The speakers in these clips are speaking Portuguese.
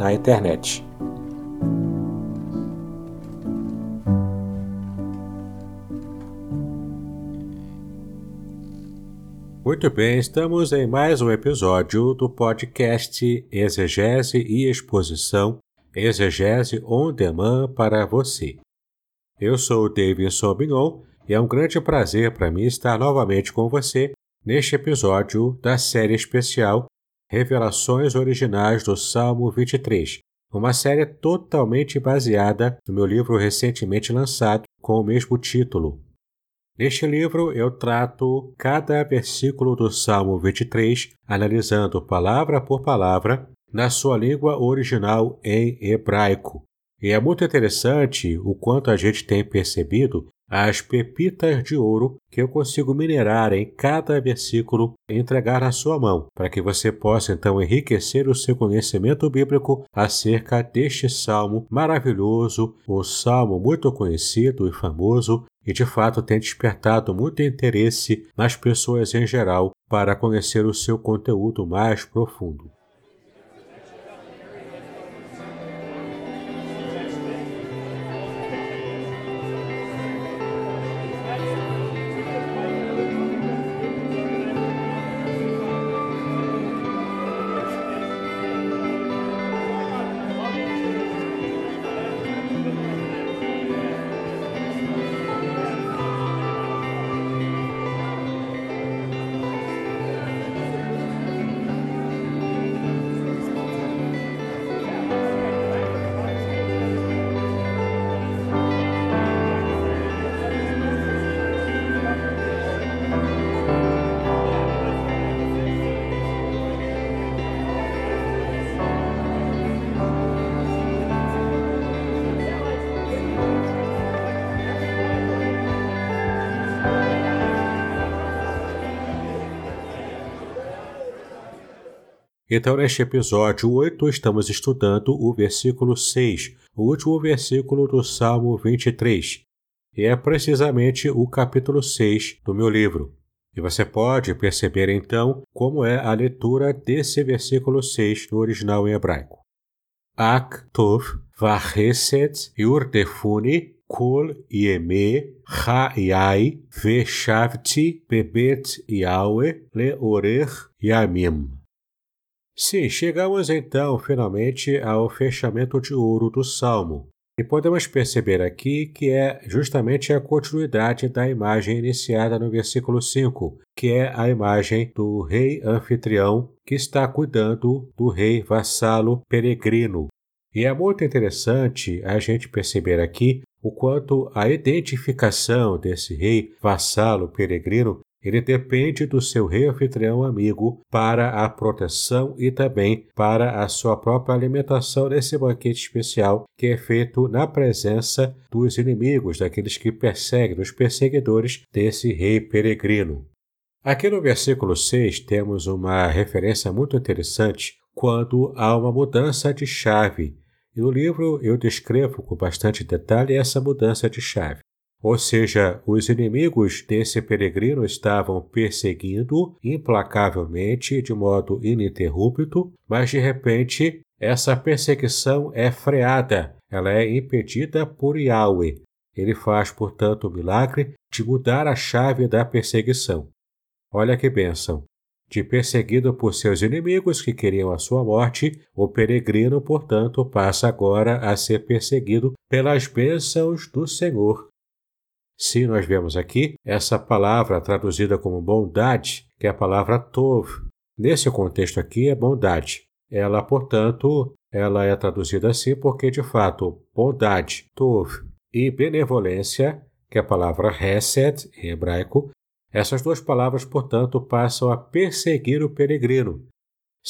na internet. Muito bem, estamos em mais um episódio do podcast Exegese e Exposição Exegese on Demand para você. Eu sou o Davidson Bignon e é um grande prazer para mim estar novamente com você neste episódio da série especial Revelações Originais do Salmo 23, uma série totalmente baseada no meu livro recentemente lançado com o mesmo título. Neste livro eu trato cada versículo do Salmo 23, analisando palavra por palavra na sua língua original em hebraico. E é muito interessante o quanto a gente tem percebido as pepitas de ouro que eu consigo minerar em cada versículo e entregar na sua mão, para que você possa então enriquecer o seu conhecimento bíblico acerca deste salmo maravilhoso, o salmo muito conhecido e famoso, e de fato tem despertado muito interesse nas pessoas em geral para conhecer o seu conteúdo mais profundo. Então, neste episódio 8, estamos estudando o versículo 6, o último versículo do Salmo 23. E é precisamente o capítulo 6 do meu livro. E você pode perceber então como é a leitura desse versículo 6 no original em hebraico. Ak tov vaheset yurdefuni kol yeme ha'yai veshavti bebet yawe leorer yamim. Sim, chegamos então finalmente ao fechamento de ouro do Salmo. E podemos perceber aqui que é justamente a continuidade da imagem iniciada no versículo 5, que é a imagem do rei anfitrião que está cuidando do rei vassalo peregrino. E é muito interessante a gente perceber aqui o quanto a identificação desse rei vassalo peregrino ele depende do seu anfitrião amigo para a proteção e também para a sua própria alimentação nesse banquete especial que é feito na presença dos inimigos, daqueles que perseguem, dos perseguidores desse rei peregrino. Aqui no versículo 6 temos uma referência muito interessante quando há uma mudança de chave. E no livro eu descrevo com bastante detalhe essa mudança de chave. Ou seja, os inimigos desse peregrino estavam perseguindo implacavelmente, de modo ininterrupto, mas de repente essa perseguição é freada, ela é impedida por Yahweh. Ele faz, portanto, o milagre de mudar a chave da perseguição. Olha que bênção! de perseguido por seus inimigos que queriam a sua morte, o peregrino, portanto, passa agora a ser perseguido pelas bênçãos do Senhor. Se nós vemos aqui essa palavra traduzida como bondade, que é a palavra tov. Nesse contexto aqui é bondade. Ela, portanto, ela é traduzida assim porque, de fato, bondade, tov, e benevolência, que é a palavra hesed em hebraico, essas duas palavras, portanto, passam a perseguir o peregrino.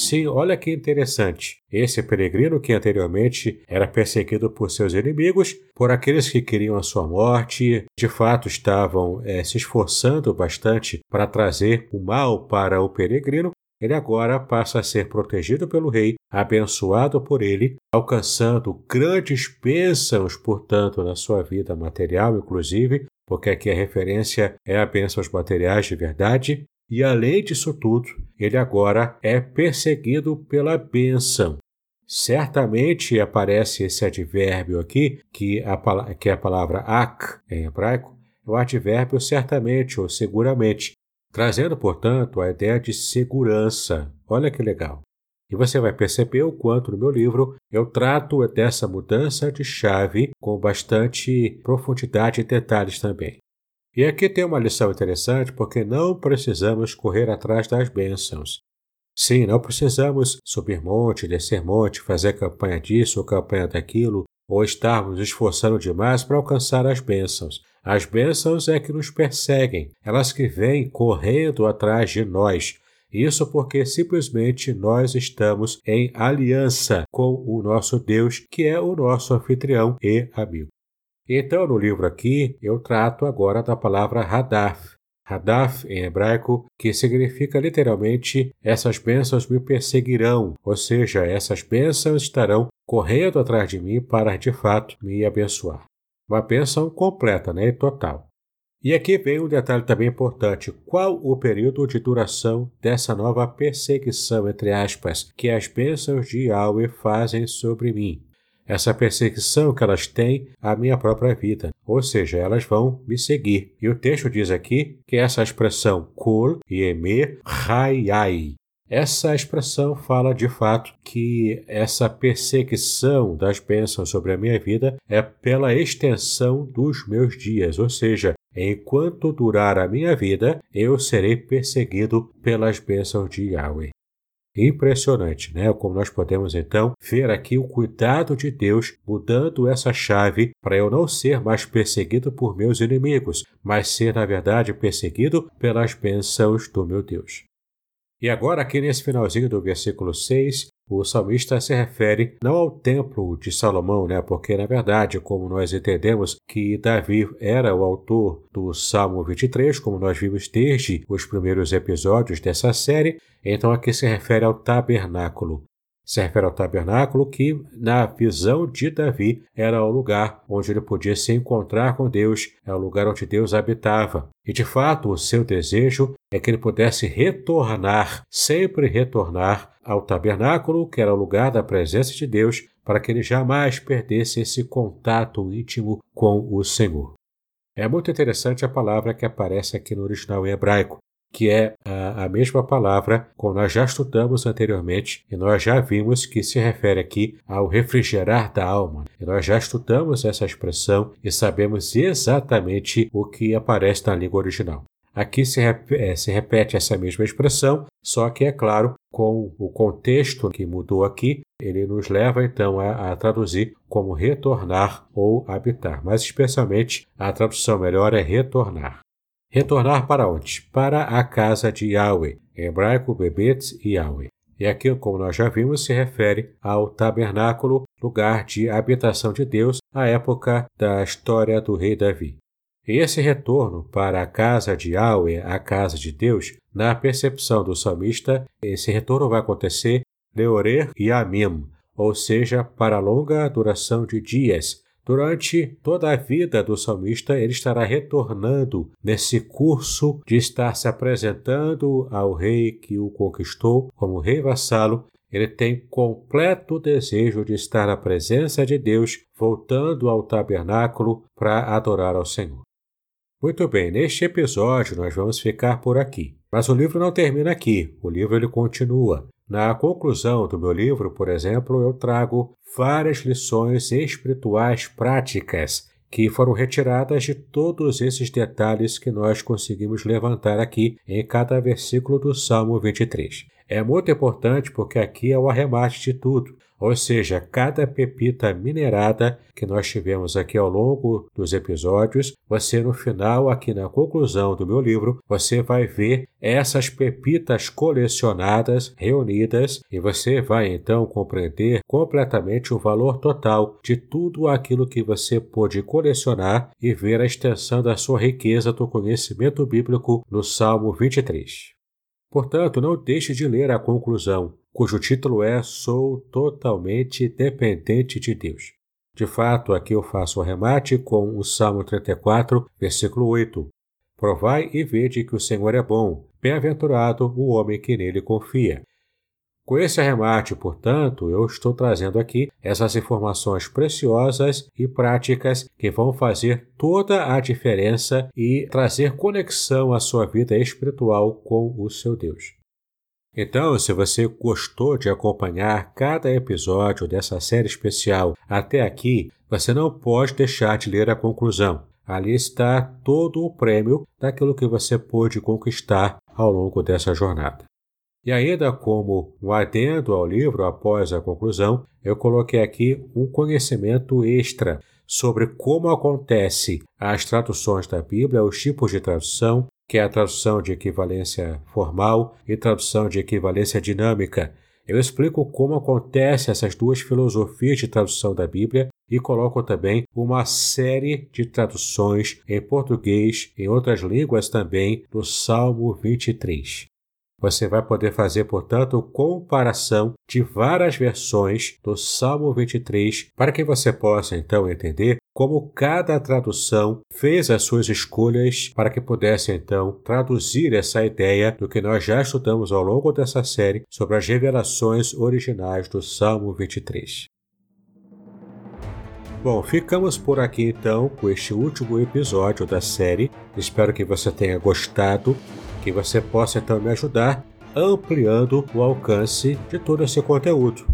Sim, olha que interessante. Esse peregrino que anteriormente era perseguido por seus inimigos, por aqueles que queriam a sua morte, de fato estavam é, se esforçando bastante para trazer o mal para o peregrino, ele agora passa a ser protegido pelo rei, abençoado por ele, alcançando grandes bênçãos, portanto, na sua vida material, inclusive, porque aqui a referência é a bênçãos materiais de verdade, e além disso tudo, ele agora é perseguido pela bênção. Certamente aparece esse advérbio aqui, que, a, que é a palavra ak em hebraico, é o advérbio certamente ou seguramente, trazendo, portanto, a ideia de segurança. Olha que legal. E você vai perceber o quanto no meu livro eu trato dessa mudança de chave com bastante profundidade e detalhes também. E aqui tem uma lição interessante porque não precisamos correr atrás das bênçãos. Sim, não precisamos subir monte, descer monte, fazer campanha disso ou campanha daquilo, ou estarmos esforçando demais para alcançar as bênçãos. As bênçãos é que nos perseguem, elas que vêm correndo atrás de nós. Isso porque simplesmente nós estamos em aliança com o nosso Deus, que é o nosso anfitrião e amigo. Então, no livro aqui, eu trato agora da palavra Hadaf. Hadaf, em hebraico, que significa literalmente essas bênçãos me perseguirão, ou seja, essas bênçãos estarão correndo atrás de mim para de fato me abençoar. Uma bênção completa, né? Total. E aqui vem um detalhe também importante: qual o período de duração dessa nova perseguição, entre aspas, que as bênçãos de Yahweh fazem sobre mim? Essa perseguição que elas têm à minha própria vida, ou seja, elas vão me seguir. E o texto diz aqui que essa expressão kol e emer hayai essa expressão fala de fato que essa perseguição das bênçãos sobre a minha vida é pela extensão dos meus dias, ou seja, enquanto durar a minha vida, eu serei perseguido pelas bênçãos de Yahweh. Impressionante, né? Como nós podemos então ver aqui o cuidado de Deus mudando essa chave para eu não ser mais perseguido por meus inimigos, mas ser, na verdade, perseguido pelas bênçãos do meu Deus. E agora, aqui nesse finalzinho do versículo 6, o salmista se refere não ao templo de Salomão, né? Porque, na verdade, como nós entendemos que Davi era o autor do Salmo 23, como nós vimos desde os primeiros episódios dessa série, então aqui se refere ao tabernáculo se refere ao tabernáculo que, na visão de Davi, era o lugar onde ele podia se encontrar com Deus, é o lugar onde Deus habitava. E de fato, o seu desejo é que ele pudesse retornar, sempre retornar ao tabernáculo, que era o lugar da presença de Deus, para que ele jamais perdesse esse contato íntimo com o Senhor. É muito interessante a palavra que aparece aqui no original em hebraico que é a, a, mesma palavra como nós já estudamos anteriormente e nós já vimos que se refere aqui ao refrigerar da alma. E nós já estudamos essa expressão e sabemos exatamente o que aparece na língua original. Aqui se, é, se repete essa mesma expressão, só que, é claro, com o contexto que mudou aqui, ele nos leva então a, a, traduzir como retornar ou habitar, mas especialmente a tradução melhor é retornar. Retornar para onde? Para a casa de Yahweh, em hebraico Bebet Yahweh. E aqui, como nós já vimos, se refere ao tabernáculo, lugar de habitação de Deus, à época da história do rei Davi. Esse retorno para a casa de Yahweh, a casa de Deus, na percepção do salmista, esse retorno vai acontecer Leorer e Amim, ou seja, para longa duração de dias, Durante toda a vida do salmista, ele estará retornando nesse curso de estar se apresentando ao rei que o conquistou como rei vassalo. Ele tem completo desejo de estar na presença de Deus, voltando ao tabernáculo para adorar ao Senhor. Muito bem, neste episódio nós vamos ficar por aqui. Mas o livro não termina aqui, o livro ele continua. Na conclusão do meu livro, por exemplo, eu trago várias lições espirituais práticas que foram retiradas de todos esses detalhes que nós conseguimos levantar aqui em cada versículo do Salmo 23. É muito importante porque aqui é o arremate de tudo. Ou seja, cada pepita minerada que nós tivemos aqui ao longo dos episódios, você no final, aqui na conclusão do meu livro, você vai ver essas pepitas colecionadas, reunidas, e você vai então compreender completamente o valor total de tudo aquilo que você pôde colecionar e ver a extensão da sua riqueza do conhecimento bíblico no Salmo 23. Portanto, não deixe de ler a conclusão, cujo título é Sou totalmente dependente de Deus. De fato, aqui eu faço o remate com o Salmo 34, versículo 8. Provai e vede que o Senhor é bom, bem-aventurado o homem que nele confia. Com esse arremate, portanto, eu estou trazendo aqui essas informações preciosas e práticas que vão fazer toda a diferença e trazer conexão à sua vida espiritual com o seu Deus. Então, se você gostou de acompanhar cada episódio dessa série especial até aqui, você não pode deixar de ler a conclusão. Ali está todo o prêmio daquilo que você pôde conquistar ao longo dessa jornada. E ainda como um adendo ao livro após a conclusão, eu coloquei aqui um conhecimento extra sobre como acontece as traduções da Bíblia, os tipos de tradução, que é a tradução de equivalência formal e tradução de equivalência dinâmica. Eu explico como acontece essas duas filosofias de tradução da Bíblia e coloco também uma série de traduções em português, em outras línguas também, do Salmo 23. Você vai poder fazer, portanto, comparação de várias versões do Salmo 23 para que você possa então entender como cada tradução fez as suas escolhas para que pudesse então traduzir essa ideia do que nós já estudamos ao longo dessa série sobre as revelações originais do Salmo 23. Bom, ficamos por aqui então com este último episódio da série. Espero que você tenha gostado que você possa então me ajudar ampliando o alcance de todo esse conteúdo.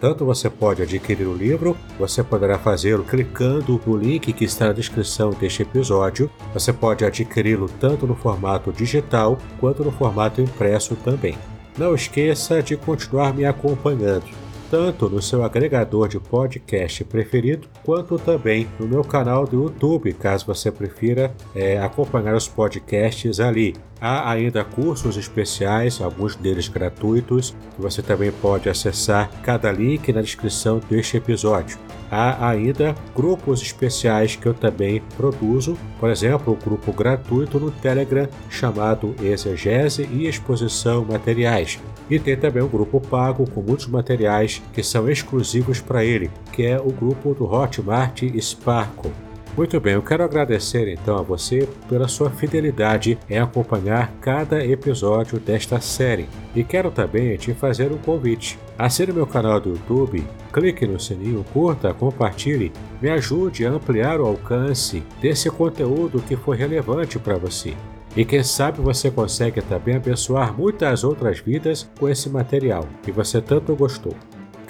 Tanto você pode adquirir o livro, você poderá fazê-lo clicando no link que está na descrição deste episódio. Você pode adquiri-lo tanto no formato digital quanto no formato impresso também. Não esqueça de continuar me acompanhando tanto no seu agregador de podcast preferido, quanto também no meu canal do YouTube, caso você prefira é, acompanhar os podcasts ali. Há ainda cursos especiais, alguns deles gratuitos, que você também pode acessar cada link na descrição deste episódio. Há ainda grupos especiais que eu também produzo, por exemplo, um grupo gratuito no Telegram chamado Exegese e Exposição Materiais. E tem também um grupo pago com muitos materiais que são exclusivos para ele, que é o grupo do Hotmart Sparkle. Muito bem, eu quero agradecer então a você pela sua fidelidade em acompanhar cada episódio desta série. E quero também te fazer um convite. Assine meu canal do YouTube, clique no sininho, curta, compartilhe, me ajude a ampliar o alcance desse conteúdo que foi relevante para você. E quem sabe você consegue também abençoar muitas outras vidas com esse material que você tanto gostou.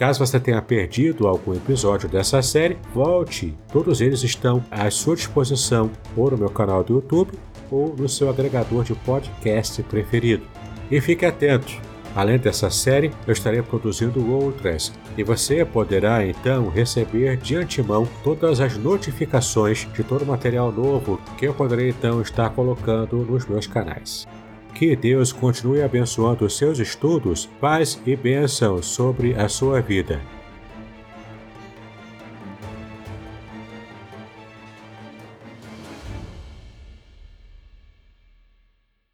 Caso você tenha perdido algum episódio dessa série, volte. Todos eles estão à sua disposição ou no meu canal do YouTube ou no seu agregador de podcast preferido. E fique atento! Além dessa série, eu estarei produzindo outras e você poderá então receber de antemão todas as notificações de todo o material novo que eu poderei então estar colocando nos meus canais. Que Deus continue abençoando seus estudos, paz e bênção sobre a sua vida.